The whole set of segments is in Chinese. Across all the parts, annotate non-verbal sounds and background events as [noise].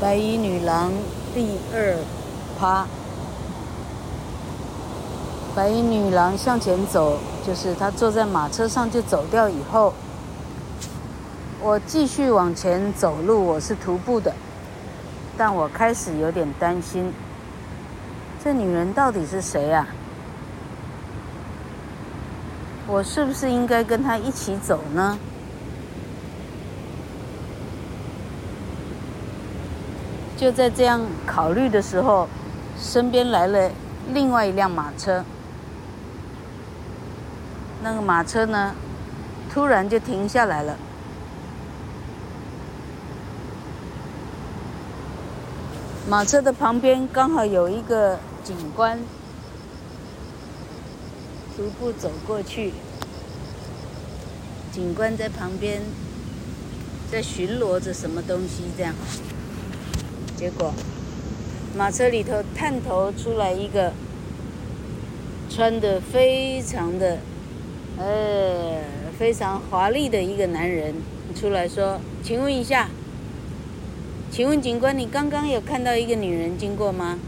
白衣女郎第二趴。白衣女郎向前走，就是她坐在马车上就走掉以后，我继续往前走路，我是徒步的，但我开始有点担心，这女人到底是谁啊？我是不是应该跟她一起走呢？就在这样考虑的时候，身边来了另外一辆马车。那个马车呢，突然就停下来了。马车的旁边刚好有一个警官，徒步走过去。警官在旁边在巡逻着什么东西，这样。结果，马车里头探头出来一个穿的非常的，呃，非常华丽的一个男人出来说：“请问一下，请问警官，你刚刚有看到一个女人经过吗？”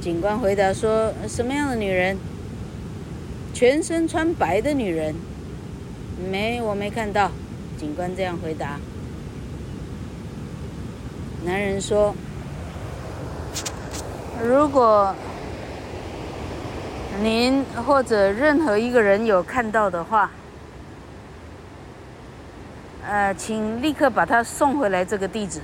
警官回答说：“什么样的女人？全身穿白的女人？没，我没看到。”警官这样回答。男人说：“如果您或者任何一个人有看到的话，呃，请立刻把他送回来这个地址。”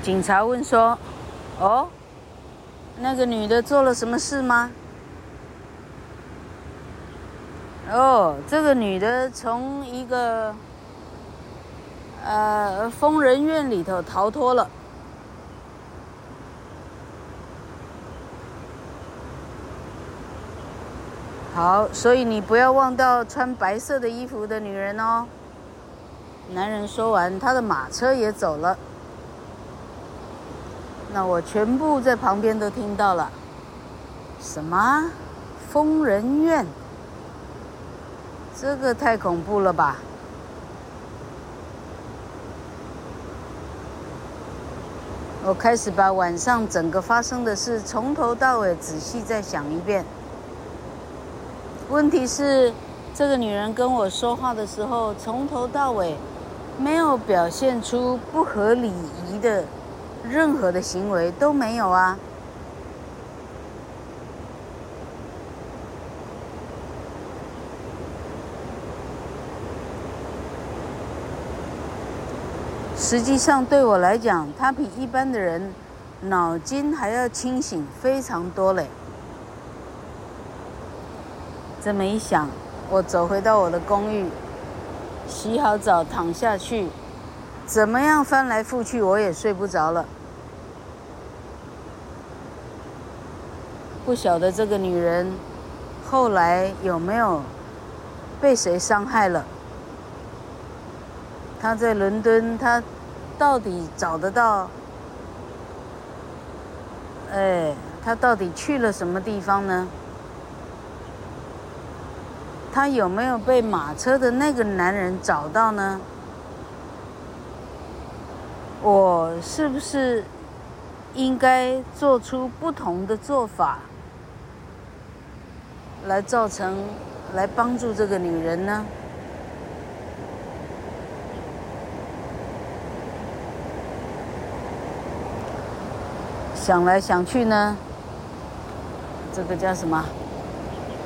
警察问说：“哦，那个女的做了什么事吗？”哦，这个女的从一个呃疯人院里头逃脱了。好，所以你不要忘掉穿白色的衣服的女人哦。男人说完，他的马车也走了。那我全部在旁边都听到了。什么？疯人院？这个太恐怖了吧！我开始把晚上整个发生的事从头到尾仔细再想一遍。问题是，这个女人跟我说话的时候，从头到尾没有表现出不合礼仪的任何的行为，都没有啊。实际上，对我来讲，他比一般的人脑筋还要清醒非常多嘞。这么一想，我走回到我的公寓，洗好澡，躺下去，怎么样翻来覆去，我也睡不着了。不晓得这个女人后来有没有被谁伤害了？她在伦敦，她。到底找得到？哎，他到底去了什么地方呢？他有没有被马车的那个男人找到呢？我是不是应该做出不同的做法，来造成，来帮助这个女人呢？想来想去呢，这个叫什么？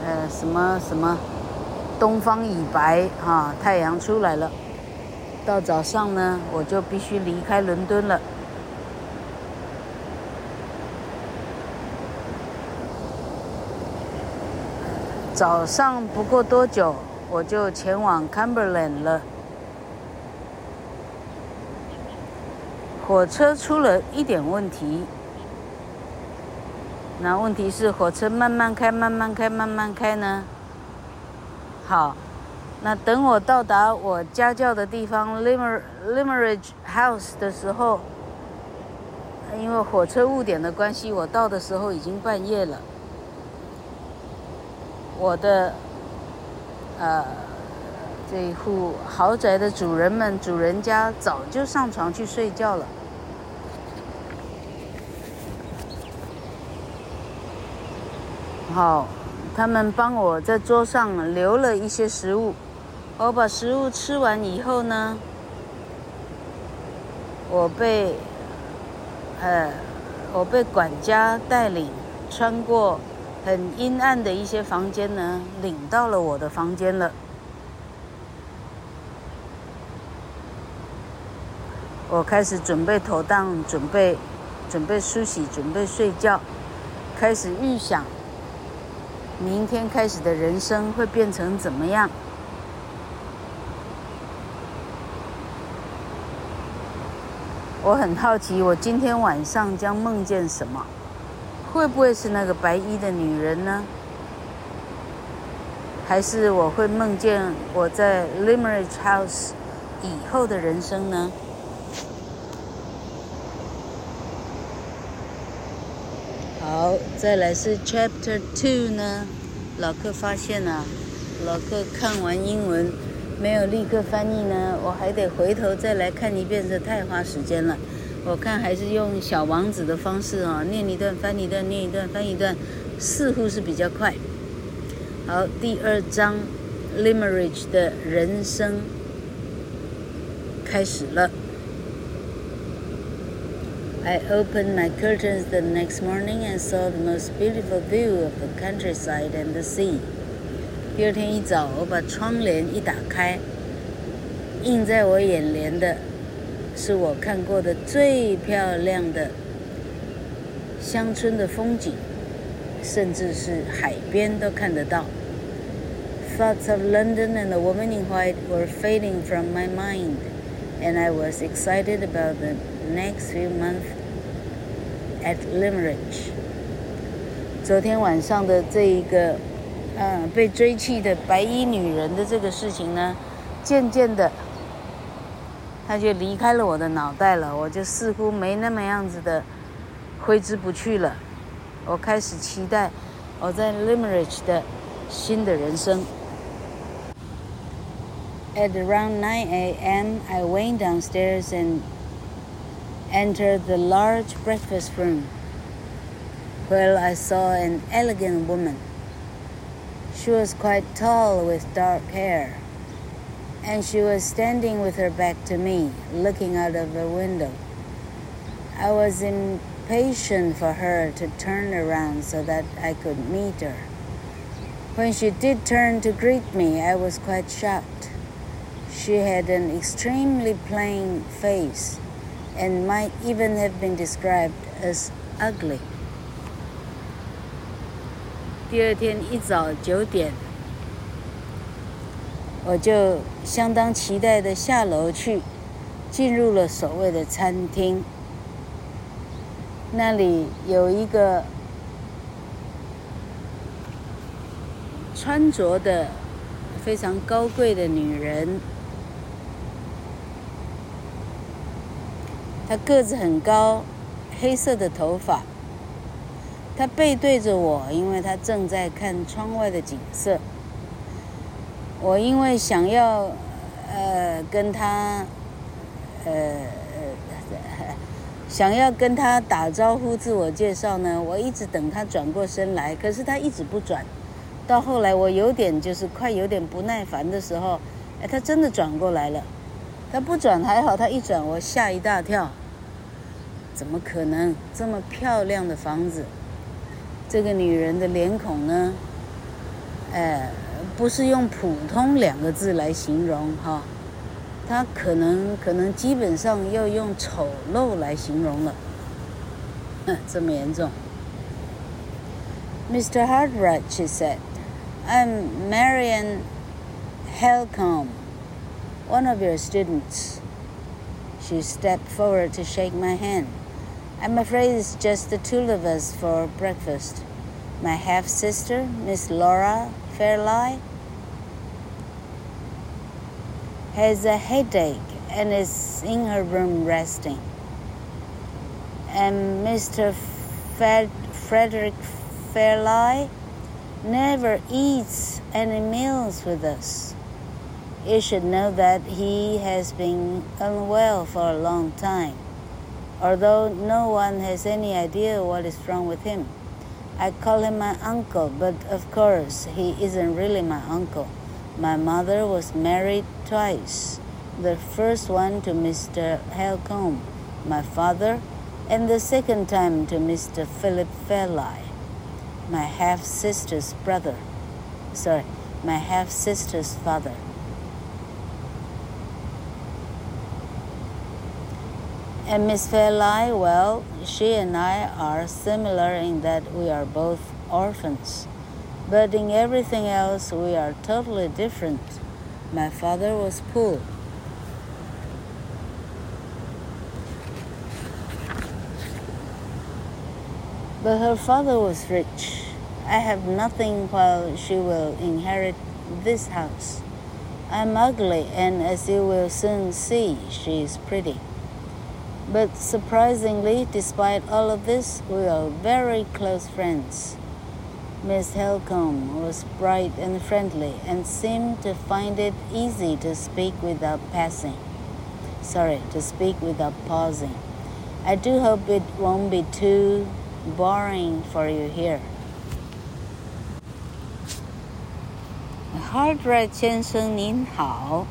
呃，什么什么？东方已白啊，太阳出来了。到早上呢，我就必须离开伦敦了。早上不过多久，我就前往 Cumberland 了。火车出了一点问题。那问题是火车慢慢开，慢慢开，慢慢开呢？好，那等我到达我家教的地方 Limer Limeridge House 的时候，因为火车误点的关系，我到的时候已经半夜了。我的呃，这一户豪宅的主人们，主人家早就上床去睡觉了。好，他们帮我在桌上留了一些食物。我把食物吃完以后呢，我被，呃，我被管家带领穿过很阴暗的一些房间呢，领到了我的房间了。我开始准备妥当，准备准备梳洗，准备睡觉，开始预想。明天开始的人生会变成怎么样？我很好奇，我今天晚上将梦见什么？会不会是那个白衣的女人呢？还是我会梦见我在 Limerick House 以后的人生呢？好，再来是 Chapter Two 呢。老克发现啊，老克看完英文没有立刻翻译呢，我还得回头再来看一遍，这太花时间了。我看还是用小王子的方式啊，念一段翻一段，念一段翻一段，似乎是比较快。好，第二章 Limeridge 的人生开始了。I opened my curtains the next morning and saw the most beautiful view of the countryside and the sea. 第二天一早，我把窗帘一打开，映在我眼帘的是我看过的最漂亮的乡村的风景，甚至是海边都看得到。Thoughts of London and the woman in white were fading from my mind, and I was excited about the Next few months at Limerick。昨天晚上的这一个，嗯，被追弃的白衣女人的这个事情呢，渐渐的，她就离开了我的脑袋了，我就似乎没那么样子的挥之不去了。我开始期待我在 Limerick 的新的人生。At around 9 a.m., I went downstairs and entered the large breakfast room, where I saw an elegant woman. She was quite tall with dark hair, and she was standing with her back to me, looking out of the window. I was impatient for her to turn around so that I could meet her. When she did turn to greet me, I was quite shocked. She had an extremely plain face and might even have been described as ugly. 第二天一早九点，我就相当期待的下楼去，进入了所谓的餐厅。那里有一个穿着的非常高贵的女人。他个子很高，黑色的头发。他背对着我，因为他正在看窗外的景色。我因为想要，呃，跟他，呃，想要跟他打招呼、自我介绍呢，我一直等他转过身来，可是他一直不转。到后来我有点就是快有点不耐烦的时候，哎，他真的转过来了。他不转还好，他一转我吓一大跳。怎么可能这么漂亮的房子？这个女人的脸孔呢？哎，不是用普通两个字来形容哈，她可能可能基本上要用丑陋来形容了。嗯，这么严重。Mr. Hardwright, she said, I'm Marian Helcombe." One of your students. She stepped forward to shake my hand. I'm afraid it's just the two of us for breakfast. My half sister, Miss Laura Fairlie, has a headache and is in her room resting. And Mr. Fred- Frederick Fairlie never eats any meals with us. You should know that he has been unwell for a long time, although no one has any idea what is wrong with him. I call him my uncle, but of course he isn't really my uncle. My mother was married twice. The first one to Mr. Helcombe, my father, and the second time to Mr. Philip Fairlie, my half sister's brother. Sorry, my half sister's father. And Miss Fairlie, well, she and I are similar in that we are both orphans. But in everything else, we are totally different. My father was poor. But her father was rich. I have nothing while she will inherit this house. I'm ugly, and as you will soon see, she is pretty. But surprisingly, despite all of this, we are very close friends. Miss Helcombe was bright and friendly and seemed to find it easy to speak without passing. Sorry, to speak without pausing. I do hope it won't be too boring for you here. Hartwright 先生您好。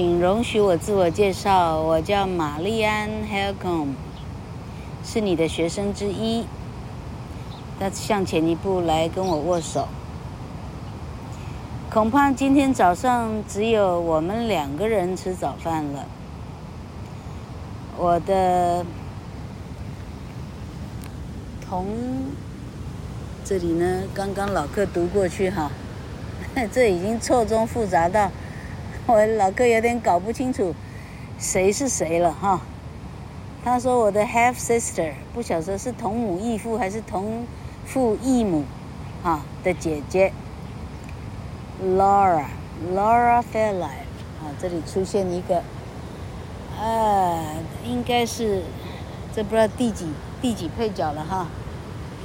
请容许我自我介绍，我叫玛丽安·海尔贡，是你的学生之一。他向前一步来跟我握手。恐怕今天早上只有我们两个人吃早饭了。我的同这里呢，刚刚老客读过去哈，[laughs] 这已经错综复杂到。我老哥有点搞不清楚谁是谁了哈。他说我的 half sister 不晓得是同母异父还是同父异母啊的姐姐 Laura Laura Fairlie 啊，这里出现一个呃，应该是这不知道第几第几配角了哈。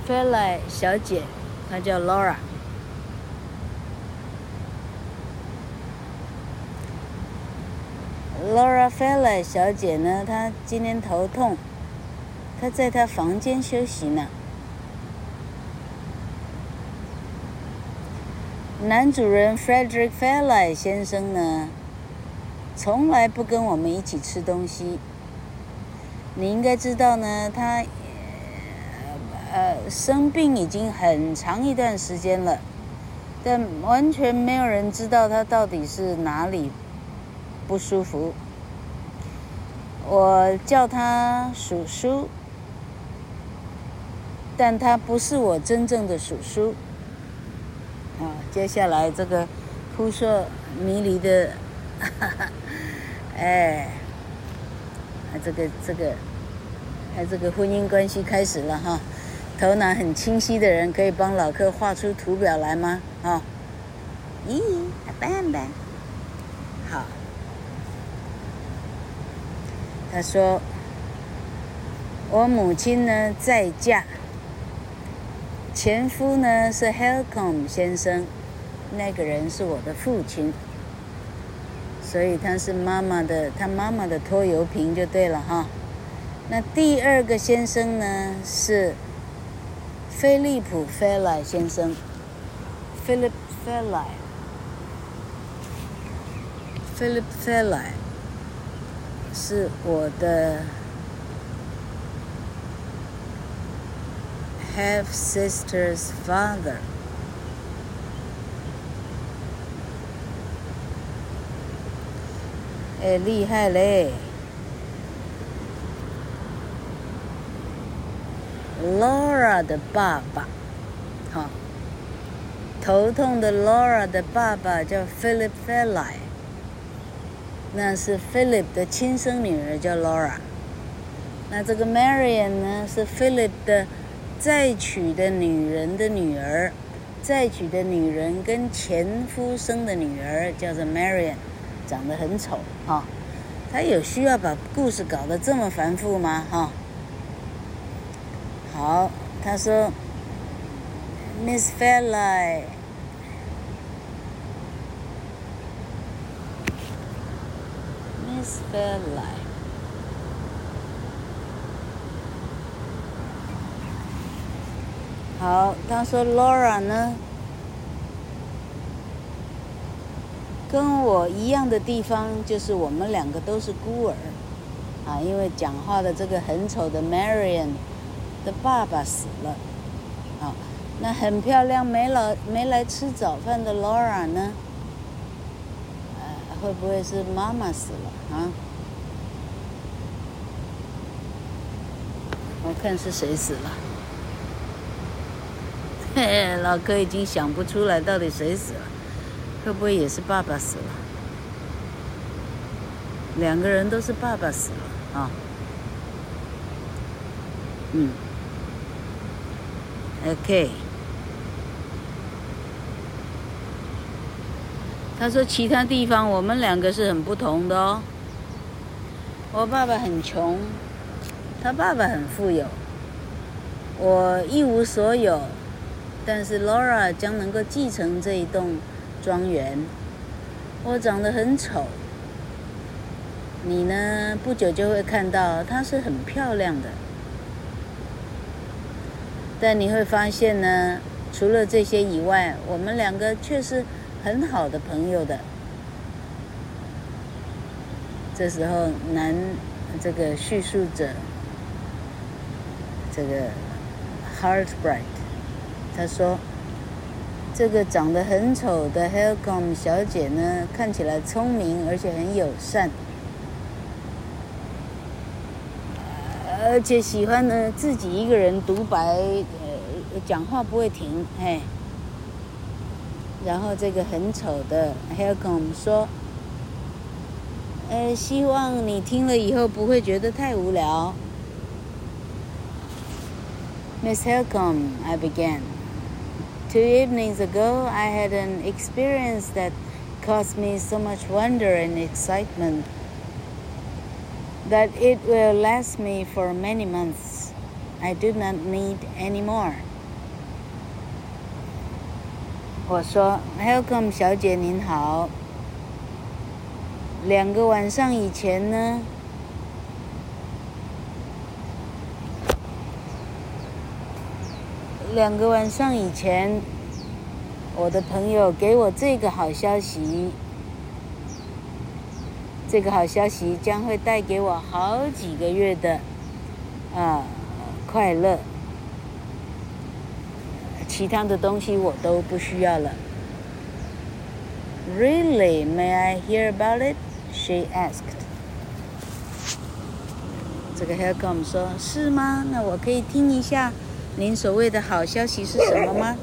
Fairlie 小姐，她叫 Laura。Laura Fairlie 小姐呢？她今天头痛，她在她房间休息呢。男主人 Frederick Fairlie 先生呢，从来不跟我们一起吃东西。你应该知道呢，他呃生病已经很长一段时间了，但完全没有人知道他到底是哪里。不舒服，我叫他叔叔，但他不是我真正的叔叔。啊，接下来这个扑朔迷离的，哈 [laughs] 哈，哎，这个这个，哎，这个婚姻关系开始了哈。头脑很清晰的人可以帮老客画出图表来吗？啊，咦，办办，好。他说：“我母亲呢再嫁，前夫呢是 Helcom 先生，那个人是我的父亲，所以他是妈妈的，他妈妈的拖油瓶就对了哈。那第二个先生呢是菲利普菲莱先生，Philip Fairlie，Philip Fairlie。”是我的 half sister's father。哎，厉害嘞！Laura 的爸爸，好，头痛的 Laura 的爸爸叫 Philip Fairlie。 那是 Philip 的亲生女儿，叫 Laura。那这个 Marian 呢，是 Philip 的再娶的女人的女儿，再娶的女人跟前夫生的女儿叫做 Marian，长得很丑哈。他有需要把故事搞得这么繁复吗？哈。好，他说 Miss Fairlight。Miss Fairlight。好，他说 Laura 呢，跟我一样的地方就是我们两个都是孤儿，啊，因为讲话的这个很丑的 Marion 的爸爸死了，啊，那很漂亮没来没来吃早饭的 Laura 呢，会不会是妈妈死了啊？我看是谁死了。嘿 [laughs] 嘿，老柯已经想不出来到底谁死了，会不会也是爸爸死了？两个人都是爸爸死了啊。嗯，OK。他说其他地方我们两个是很不同的哦。我爸爸很穷，他爸爸很富有，我一无所有。但是 Laura 将能够继承这一栋庄园。我长得很丑，你呢？不久就会看到她是很漂亮的。但你会发现呢，除了这些以外，我们两个却是很好的朋友的。这时候，男这个叙述者，这个 Heartbright。他说：“这个长得很丑的 Helcom 小姐呢，看起来聪明，而且很友善，而且喜欢呢自己一个人独白，呃，讲话不会停，嘿。然后这个很丑的 Helcom 说：‘呃，希望你听了以后不会觉得太无聊。’Miss Helcom，I began。” Two evenings ago, I had an experience that caused me so much wonder and excitement that it will last me for many months. I do not need any more. 我说，Helcom 小姐您好。两个晚上以前呢？两个晚上以前，我的朋友给我这个好消息。这个好消息将会带给我好几个月的啊快乐。其他的东西我都不需要了。Really? May I hear about it? She asked. 这个 Helcom 说：“是吗？那我可以听一下。”您所谓的好消息是什么吗？